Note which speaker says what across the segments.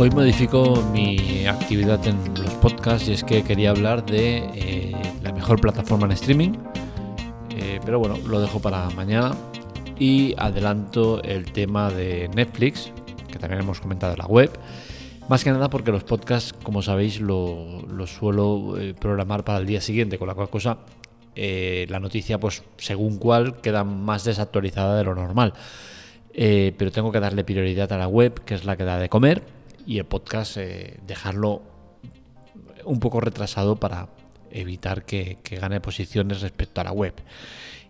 Speaker 1: Hoy modifico mi actividad en los podcasts y es que quería hablar de eh, la mejor plataforma en streaming, eh, pero bueno, lo dejo para mañana y adelanto el tema de Netflix, que también hemos comentado en la web. Más que nada porque los podcasts, como sabéis, lo, suelo eh, programar para el día siguiente, con la cual cosa la noticia, pues según cual, queda más desactualizada de lo normal. pero tengo que darle prioridad a la web, que es la que da de comer, y el podcast eh, dejarlo un poco retrasado para evitar que, gane posiciones respecto a la web.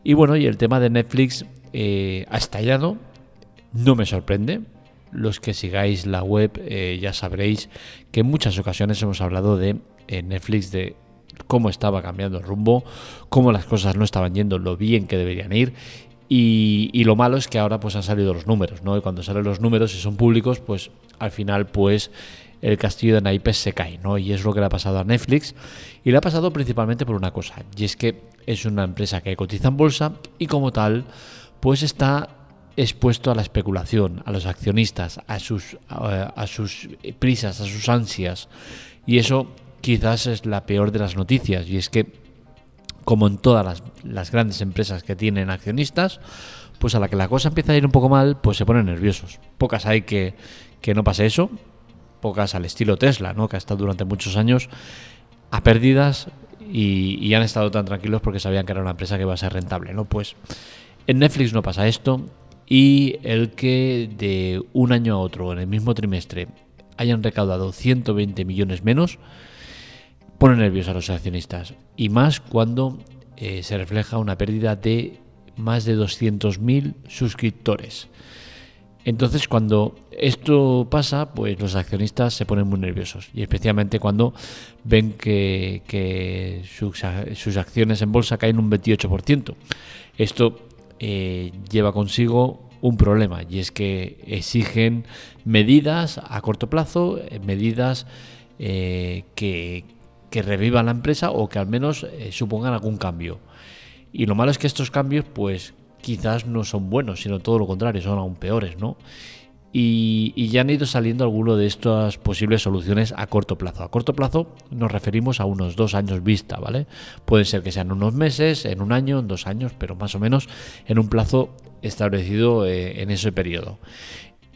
Speaker 1: Y bueno, y el tema de Netflix eh, ha estallado, no me sorprende. Los que sigáis la web eh, ya sabréis que en muchas ocasiones hemos hablado de Netflix, de cómo estaba cambiando el rumbo, cómo las cosas no estaban yendo lo bien que deberían ir y, lo malo es que ahora pues han salido los números, ¿no? Y cuando salen los números y son públicos, pues al final pues el castillo de naipes se cae, ¿no? Y es lo que le ha pasado a Netflix. Y le ha pasado principalmente por una cosa, y es que es una empresa que cotiza en bolsa y como tal, pues está expuesto a la especulación, a los accionistas, a sus, a sus prisas, a sus ansias. Y eso quizás es la peor de las noticias, y es que como en todas las, grandes empresas que tienen accionistas, pues a la que la cosa empieza a ir un poco mal, pues se ponen nerviosos. Pocas hay que, que no pase eso, pocas al estilo Tesla, ¿no? que ha estado durante muchos años a pérdidas y, han estado tan tranquilos porque sabían que era una empresa que iba a ser rentable. ¿no? Pues en Netflix no pasa esto y el que de un año a otro, en el mismo trimestre, hayan recaudado 120 millones menos, pone nerviosos a los accionistas y más cuando eh, se refleja una pérdida de más de 200.000 suscriptores. Entonces cuando esto pasa, pues los accionistas se ponen muy nerviosos y especialmente cuando ven que, sus, acciones en bolsa caen un 28%. Esto eh, lleva consigo un problema y es que exigen medidas a corto plazo, eh, medidas que, que revivan la empresa o que al menos eh, supongan algún cambio. Y lo malo es que estos cambios, pues quizás no son buenos, sino todo lo contrario, son aún peores, ¿no? Y, ya han ido saliendo algunos de estas posibles soluciones a corto plazo. A corto plazo nos referimos a unos dos años vista, ¿vale? Puede ser que sean unos meses, en un año, en dos años, pero más o menos en un plazo establecido eh, en ese periodo.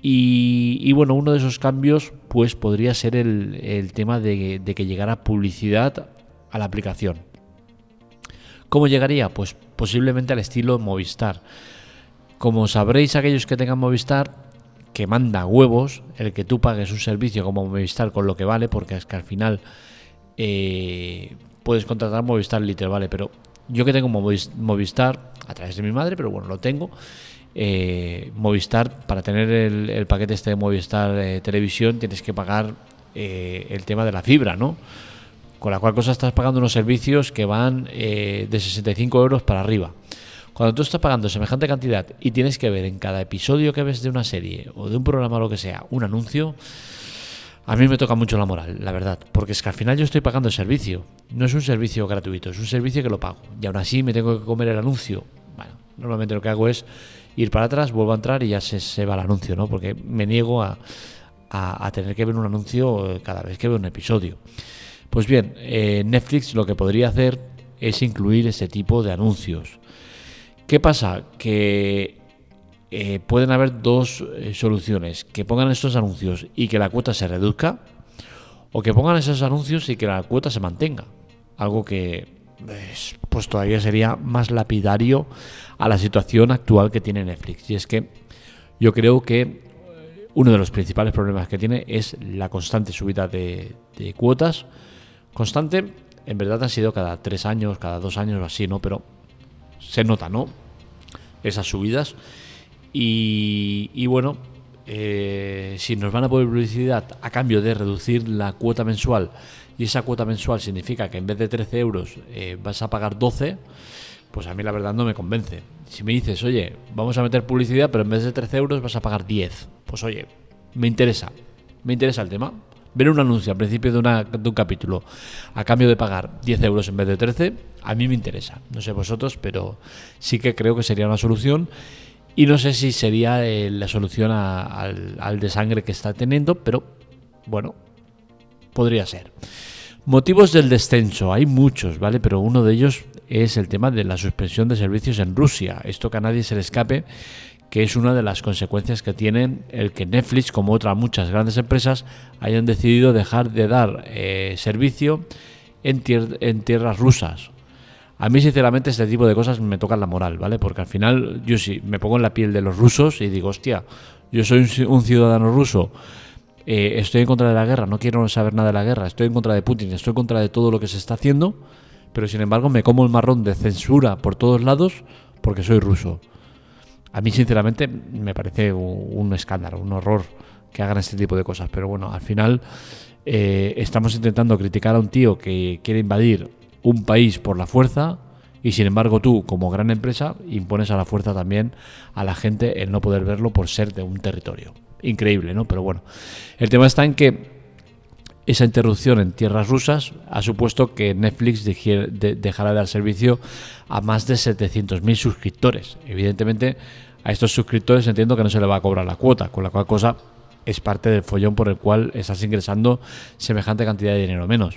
Speaker 1: Y, bueno, uno de esos cambios pues podría ser el, tema de, que llegara publicidad a la aplicación. ¿Cómo llegaría? Pues posiblemente al estilo Movistar. Como sabréis aquellos que tengan Movistar, que manda huevos el que tú pagues un servicio como Movistar con lo que vale, porque es que al final eh, puedes contratar Movistar literal, vale, pero yo que tengo Movistar a través de mi madre, pero bueno, lo tengo eh, Movistar, para tener el, paquete este de Movistar eh, Televisión, tienes que pagar eh, el tema de la fibra, ¿no? Con la cual cosa estás pagando unos servicios que van de 65 euros para arriba. Cuando tú estás pagando semejante cantidad y tienes que ver en cada episodio que ves de una serie o de un programa o lo que sea un anuncio, a mí me toca mucho la moral, la verdad, porque es que al final yo estoy pagando el servicio. No es un servicio gratuito, es un servicio que lo pago. Y aún así me tengo que comer el anuncio. Bueno, normalmente lo que hago es ir para atrás, vuelvo a entrar y ya se, va el anuncio, ¿no? Porque me niego a, tener que ver un anuncio cada vez que veo un episodio. Pues bien, eh, Netflix lo que podría hacer es incluir ese tipo de anuncios. ¿Qué pasa? Que eh, pueden haber dos eh, soluciones. Que pongan estos anuncios y que la cuota se reduzca. O que pongan esos anuncios y que la cuota se mantenga. Algo que pues, pues todavía sería más lapidario a la situación actual que tiene Netflix. Y es que yo creo que uno de los principales problemas que tiene es la constante subida de, cuotas. Constante, en verdad han sido cada tres años, cada dos años o así, ¿no? Pero se nota, ¿no? Esas subidas. Y, bueno, eh, si nos van a poner publicidad a cambio de reducir la cuota mensual y esa cuota mensual significa que en vez de 13 euros eh, vas a pagar 12, pues a mí la verdad no me convence. Si me dices, oye, vamos a meter publicidad, pero en vez de 13 euros vas a pagar 10, pues oye, me interesa, me interesa el tema. Ver un anuncio al principio de, de un capítulo a cambio de pagar 10 euros en vez de 13, a mí me interesa. No sé vosotros, pero sí que creo que sería una solución. Y no sé si sería eh, la solución al, al desangre que está teniendo, pero bueno, podría ser. Motivos del descenso, hay muchos, ¿vale? Pero uno de ellos es el tema de la suspensión de servicios en Rusia. Esto que a nadie se le escape, que es una de las consecuencias que tienen el que Netflix, como otras muchas grandes empresas, hayan decidido dejar de dar eh, servicio en tierras rusas. A mí, sinceramente, este tipo de cosas me tocan la moral, ¿vale? Porque al final, yo sí, me pongo en la piel de los rusos y digo, hostia, yo soy un ciudadano ruso, eh, estoy en contra de la guerra, no quiero saber nada de la guerra, estoy en contra de Putin, estoy en contra de todo lo que se está haciendo, pero sin embargo me como el marrón de censura por todos lados porque soy ruso. A mí, sinceramente, me parece un escándalo, un horror que hagan este tipo de cosas. Pero bueno, al final eh, estamos intentando criticar a un tío que quiere invadir un país por la fuerza y sin embargo tú, como gran empresa, impones a la fuerza también a la gente el no poder verlo por ser de un territorio. Increíble, ¿no? Pero bueno, el tema está en que esa interrupción en tierras rusas ha supuesto que Netflix dejara de dar servicio a más de 700.000 suscriptores. Evidentemente, a estos suscriptores entiendo que no se le va a cobrar la cuota, con la cual cosa es parte del follón por el cual estás ingresando semejante cantidad de dinero menos.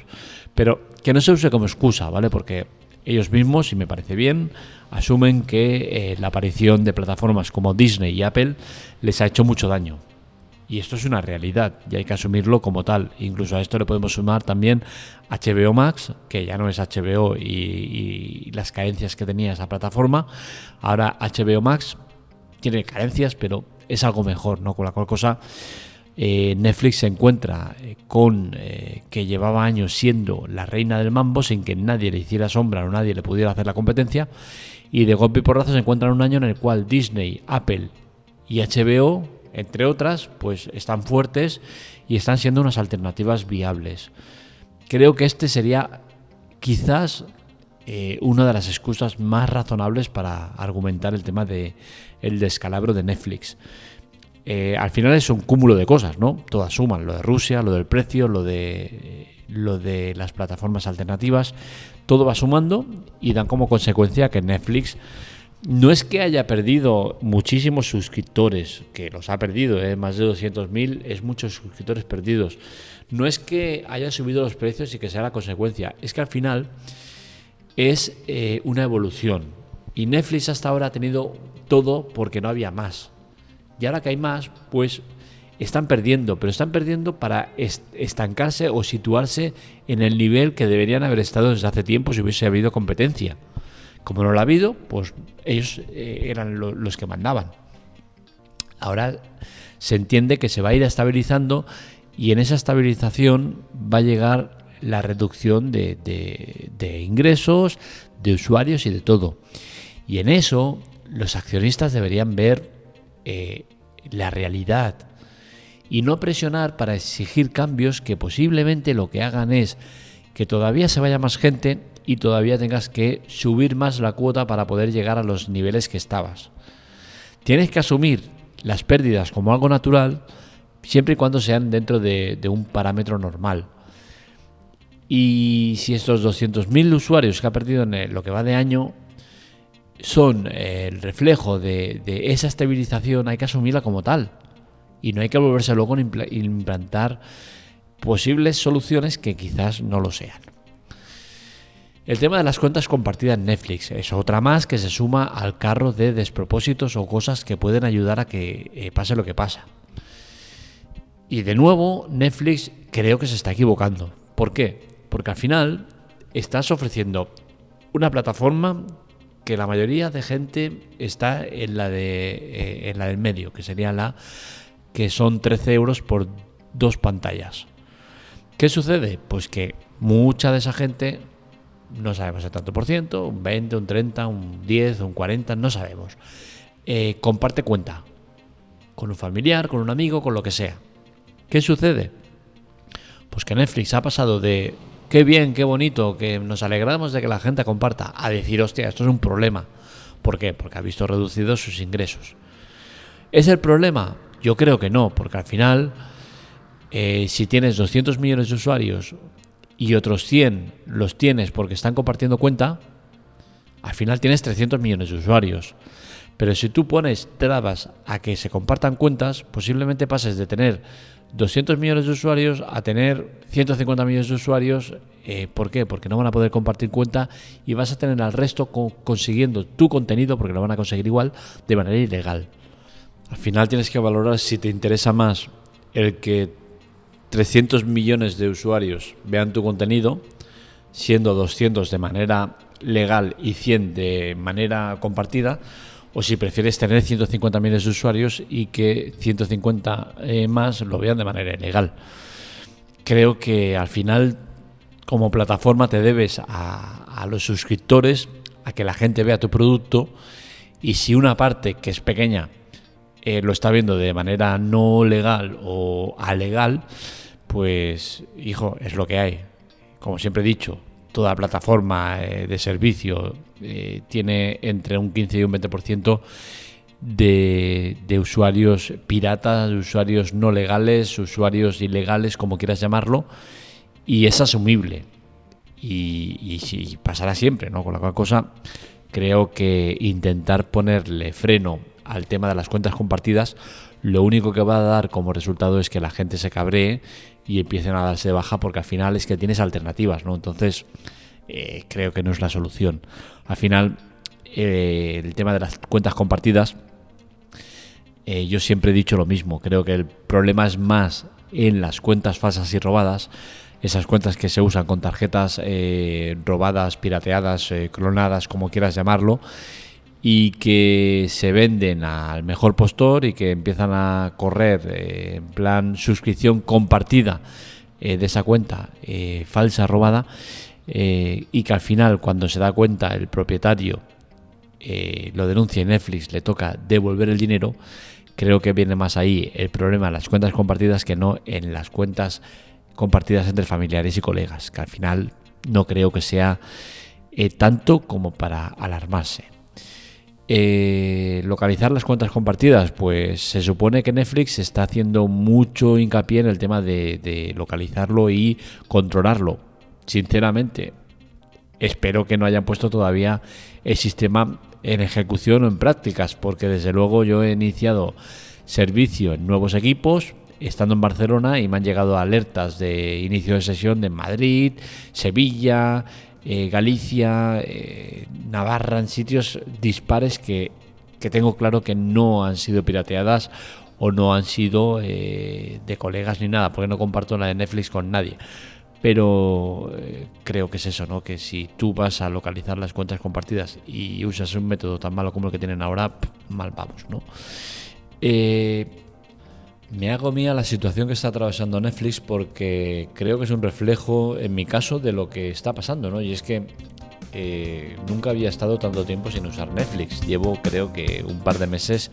Speaker 1: Pero que no se use como excusa, ¿vale? Porque ellos mismos, y me parece bien, asumen que eh, la aparición de plataformas como Disney y Apple les ha hecho mucho daño. Y esto es una realidad y hay que asumirlo como tal. Incluso a esto le podemos sumar también HBO Max, que ya no es HBO y, las carencias que tenía esa plataforma. Ahora HBO Max tiene carencias, pero es algo mejor, ¿no? Con la cual cosa eh, Netflix se encuentra eh, con eh, que llevaba años siendo la reina del mambo sin que nadie le hiciera sombra o nadie le pudiera hacer la competencia. Y de golpe y porrazo se encuentra en un año en el cual Disney, Apple y HBO entre otras, pues están fuertes y están siendo unas alternativas viables. Creo que este sería quizás eh, una de las excusas más razonables para argumentar el tema de el descalabro de Netflix. Eh, al final es un cúmulo de cosas, ¿no? Todas suman, lo de Rusia, lo del precio, lo de lo de las plataformas alternativas, todo va sumando y dan como consecuencia que Netflix no es que haya perdido muchísimos suscriptores, que los ha perdido, ¿eh? más de 200.000 es muchos suscriptores perdidos. No es que haya subido los precios y que sea la consecuencia, es que al final es eh, una evolución. Y Netflix hasta ahora ha tenido todo porque no había más. Y ahora que hay más, pues están perdiendo, pero están perdiendo para estancarse o situarse en el nivel que deberían haber estado desde hace tiempo si hubiese habido competencia. Como no lo ha habido, pues ellos eh, eran los que mandaban. Ahora se entiende que se va a ir estabilizando y en esa estabilización va a llegar la reducción de, ingresos, de usuarios y de todo. Y en eso los accionistas deberían ver eh, la realidad y no presionar para exigir cambios que posiblemente lo que hagan es que todavía se vaya más gente y todavía tengas que subir más la cuota para poder llegar a los niveles que estabas. Tienes que asumir las pérdidas como algo natural siempre y cuando sean dentro de, un parámetro normal. Y si estos 200.000 usuarios que ha perdido en lo que va de año son el reflejo de, esa estabilización, hay que asumirla como tal. Y no hay que volverse luego a implantar posibles soluciones que quizás no lo sean. El tema de las cuentas compartidas en Netflix es otra más que se suma al carro de despropósitos o cosas que pueden ayudar a que eh, pase lo que pasa. Y de nuevo, Netflix creo que se está equivocando. ¿Por qué? Porque al final estás ofreciendo una plataforma que la mayoría de gente está en la, de, eh, en la del medio, que sería la que son 13 euros por dos pantallas. ¿Qué sucede? Pues que mucha de esa gente no sabemos el tanto por ciento, un 20, un 30, un 10, un 40, no sabemos. Eh, comparte cuenta con un familiar, con un amigo, con lo que sea. ¿Qué sucede? Pues que Netflix ha pasado de qué bien, qué bonito, que nos alegramos de que la gente comparta, a decir, hostia, esto es un problema. ¿Por qué? Porque ha visto reducidos sus ingresos. ¿Es el problema? Yo creo que no, porque al final, eh, si tienes 200 millones de usuarios y otros 100 los tienes porque están compartiendo cuenta, al final tienes 300 millones de usuarios. Pero si tú pones trabas a que se compartan cuentas, posiblemente pases de tener 200 millones de usuarios a tener 150 millones de usuarios. Eh, ¿Por qué? Porque no van a poder compartir cuenta y vas a tener al resto consiguiendo tu contenido, porque lo van a conseguir igual, de manera ilegal. Al final tienes que valorar si te interesa más el que 300 millones de usuarios vean tu contenido, siendo 200 de manera legal y 100 de manera compartida, o si prefieres tener 150 millones de usuarios y que 150 eh, más lo vean de manera ilegal. Creo que al final, como plataforma, te debes a, los suscriptores, a que la gente vea tu producto, y si una parte que es pequeña eh, lo está viendo de manera no legal o alegal, pues, hijo, es lo que hay. Como siempre he dicho, toda plataforma eh, de servicio eh, tiene entre un 15 y un 20% de, de usuarios piratas, de usuarios no legales, usuarios ilegales, como quieras llamarlo, y es asumible. Y, y, pasará siempre, ¿no? Con la cual cosa, creo que intentar ponerle freno al tema de las cuentas compartidas, lo único que va a dar como resultado es que la gente se cabree y empiecen a darse baja porque al final es que tienes alternativas, ¿no? Entonces, eh, creo que no es la solución. Al final, eh, el tema de las cuentas compartidas, eh, yo siempre he dicho lo mismo. Creo que el problema es más en las cuentas falsas y robadas. Esas cuentas que se usan con tarjetas robadas, pirateadas, clonadas, como quieras llamarlo, y que se venden al mejor postor y que empiezan a correr eh, en plan suscripción compartida eh, de esa cuenta eh, falsa, robada, y que al final cuando se da cuenta el propietario lo denuncia en Netflix, le toca devolver el dinero, creo que viene más ahí el problema en las cuentas compartidas que no en las cuentas compartidas entre familiares y colegas, que al final no creo que sea tanto como para alarmarse. Eh, localizar las cuentas compartidas, pues se supone que Netflix está haciendo mucho hincapié en el tema de, localizarlo y controlarlo. Sinceramente, espero que no hayan puesto todavía el sistema en ejecución o en prácticas, porque desde luego yo he iniciado servicio en nuevos equipos, estando en Barcelona y me han llegado alertas de inicio de sesión de Madrid, Sevilla, eh, Galicia, eh, Navarra, en sitios dispares que, tengo claro que no han sido pirateadas o no han sido eh, de colegas ni nada, porque no comparto la de Netflix con nadie. Pero creo que es eso, ¿no? Que si tú vas a localizar las cuentas compartidas y usas un método tan malo como el que tienen ahora, mal vamos, ¿no? Me hago mía la situación que está atravesando Netflix porque creo que es un reflejo, en mi caso, de lo que está pasando, ¿no? Y es que eh, nunca había estado tanto tiempo sin usar Netflix. Llevo, creo que, un par de meses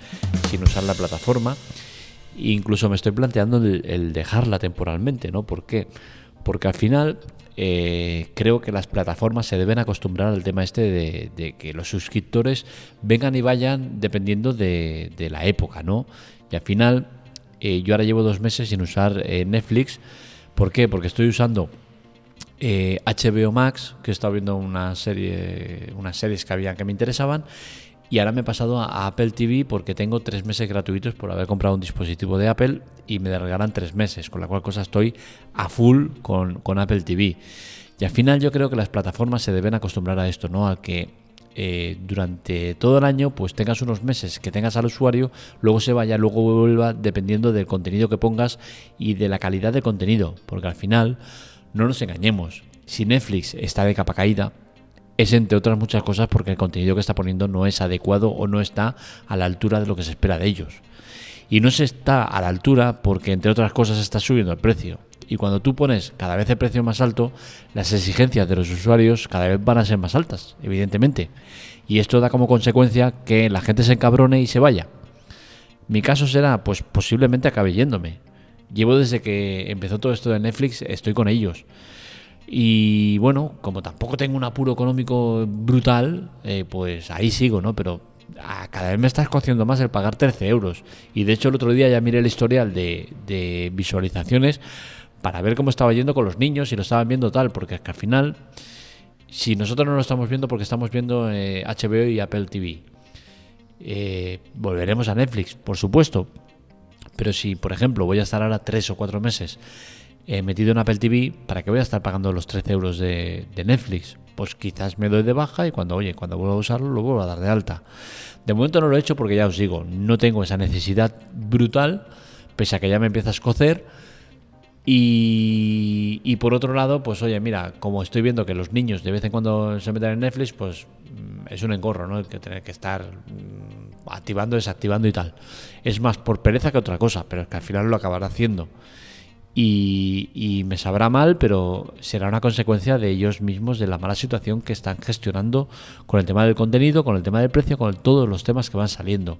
Speaker 1: sin usar la plataforma. incluso me estoy planteando el, dejarla temporalmente, ¿no? ¿Por qué? Porque al final eh, creo que las plataformas se deben acostumbrar al tema este de, que los suscriptores vengan y vayan dependiendo de, de la época, ¿no? Y al final eh, yo ahora llevo dos meses sin usar eh, Netflix. ¿Por qué? Porque estoy usando HBO eh, Max, que he estado viendo una serie, unas series que había que me interesaban. Y ahora me he pasado a, Apple TV porque tengo tres meses gratuitos por haber comprado un dispositivo de Apple y me regalan tres meses, con la cual cosa estoy a full con, con Apple TV. Y al final yo creo que las plataformas se deben acostumbrar a esto, ¿no? A que eh, durante todo el año, pues tengas unos meses que tengas al usuario, luego se vaya, luego vuelva, dependiendo del contenido que pongas y de la calidad de contenido. Porque al final, no nos engañemos, si Netflix está de capa caída, es entre otras muchas cosas porque el contenido que está poniendo no es adecuado o no está a la altura de lo que se espera de ellos. Y no se está a la altura porque, entre otras cosas, está subiendo el precio. Y cuando tú pones cada vez el precio más alto, las exigencias de los usuarios cada vez van a ser más altas, evidentemente. Y esto da como consecuencia que la gente se encabrone y se vaya. Mi caso será, pues posiblemente acabe yéndome. Llevo desde que empezó todo esto de Netflix, estoy con ellos. Y bueno, como tampoco tengo un apuro económico brutal, eh, pues ahí sigo, ¿no? Pero ah, cada vez me está escociendo más el pagar 13 euros. Y de hecho el otro día ya miré el historial de, de visualizaciones para ver cómo estaba yendo con los niños, si lo estaban viendo tal, porque es que al final, si nosotros no lo estamos viendo porque estamos viendo HBO eh, y Apple TV, eh, volveremos a Netflix, por supuesto, Pero si, por ejemplo, voy a estar ahora tres o cuatro meses eh, metido en Apple TV, ¿para qué voy a estar pagando los 13 euros de, Netflix? Pues quizás me doy de baja y cuando, oye, cuando vuelva a usarlo, lo vuelvo a dar de alta. De momento no lo he hecho porque ya os digo, no tengo esa necesidad brutal, pese a que ya me empieza a escocer. Y, y, por otro lado, pues oye, mira, como estoy viendo que los niños de vez en cuando se meten en Netflix, pues mm, es un engorro, ¿no? El que tener que estar mm, activando, desactivando y tal. Es más por pereza que otra cosa, pero es que al final lo acabará haciendo y, me sabrá mal, pero será una consecuencia de ellos mismos, de la mala situación que están gestionando con el tema del contenido, con el tema del precio, con todos los temas que van saliendo.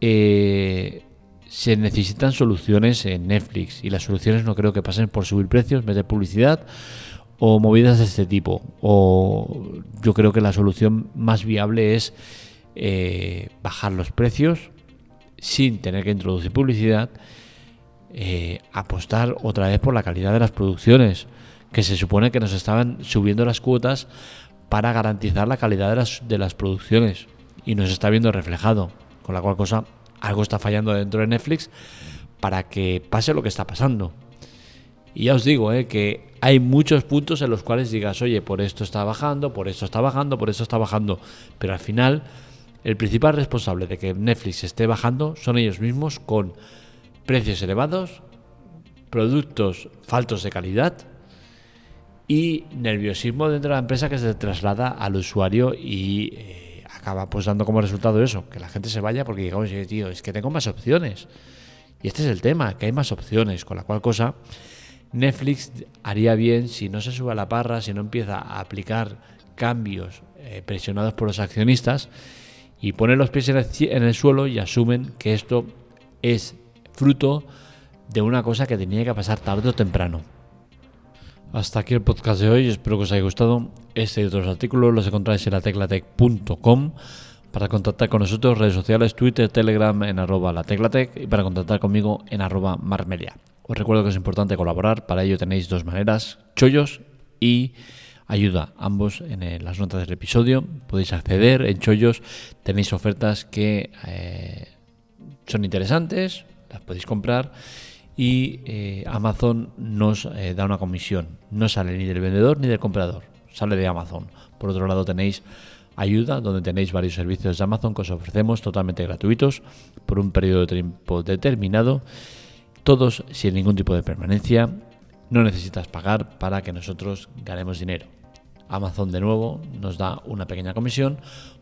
Speaker 1: Eh, se necesitan soluciones en Netflix y las soluciones no creo que pasen por subir precios, meter publicidad o movidas de este tipo. O yo creo que la solución más viable es eh, bajar los precios sin tener que introducir publicidad eh, apostar otra vez por la calidad de las producciones, que se supone que nos estaban subiendo las cuotas para garantizar la calidad de las, de las producciones y nos está viendo reflejado, con la cual cosa algo está fallando dentro de Netflix para que pase lo que está pasando. Y ya os digo eh, que hay muchos puntos en los cuales digas, oye, por esto está bajando, por esto está bajando, por esto está bajando, pero al final el principal responsable de que Netflix esté bajando son ellos mismos con precios elevados, productos faltos de calidad y nerviosismo dentro de la empresa que se traslada al usuario y eh, acaba pues dando como resultado eso, que la gente se vaya porque digamos, tío, es que tengo más opciones. Y este es el tema, que hay más opciones, con la cual cosa Netflix haría bien si no se sube a la parra, si no empieza a aplicar cambios eh, presionados por los accionistas y pone los pies en el suelo y asumen que esto es fruto de una cosa que tenía que pasar tarde o temprano. Hasta aquí el podcast de hoy, espero que os haya gustado. Este y otros artículos los encontráis en la teclatec.com. Para contactar con nosotros, redes sociales, Twitter, Telegram en arroba la teclatec y para contactar conmigo en arroba marmelia. Os recuerdo que es importante colaborar, para ello tenéis dos maneras, chollos y ayuda, ambos en las notas del episodio. Podéis acceder en chollos, tenéis ofertas que eh, son interesantes, las podéis comprar y eh, Amazon nos eh, da una comisión. No sale ni del vendedor ni del comprador, sale de Amazon. Por otro lado tenéis ayuda donde tenéis varios servicios de Amazon que os ofrecemos totalmente gratuitos por un periodo de tiempo determinado, todos sin ningún tipo de permanencia. No necesitas pagar para que nosotros ganemos dinero. Amazon de nuevo nos da una pequeña comisión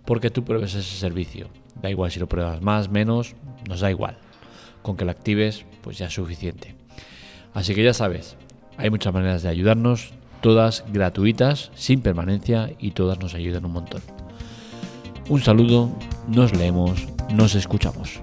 Speaker 1: porque tú pruebes ese servicio. Da igual si lo pruebas más, menos, nos da igual con que la actives, pues ya es suficiente. Así que ya sabes, hay muchas maneras de ayudarnos, todas gratuitas, sin permanencia y todas nos ayudan un montón. Un saludo, nos leemos, nos escuchamos.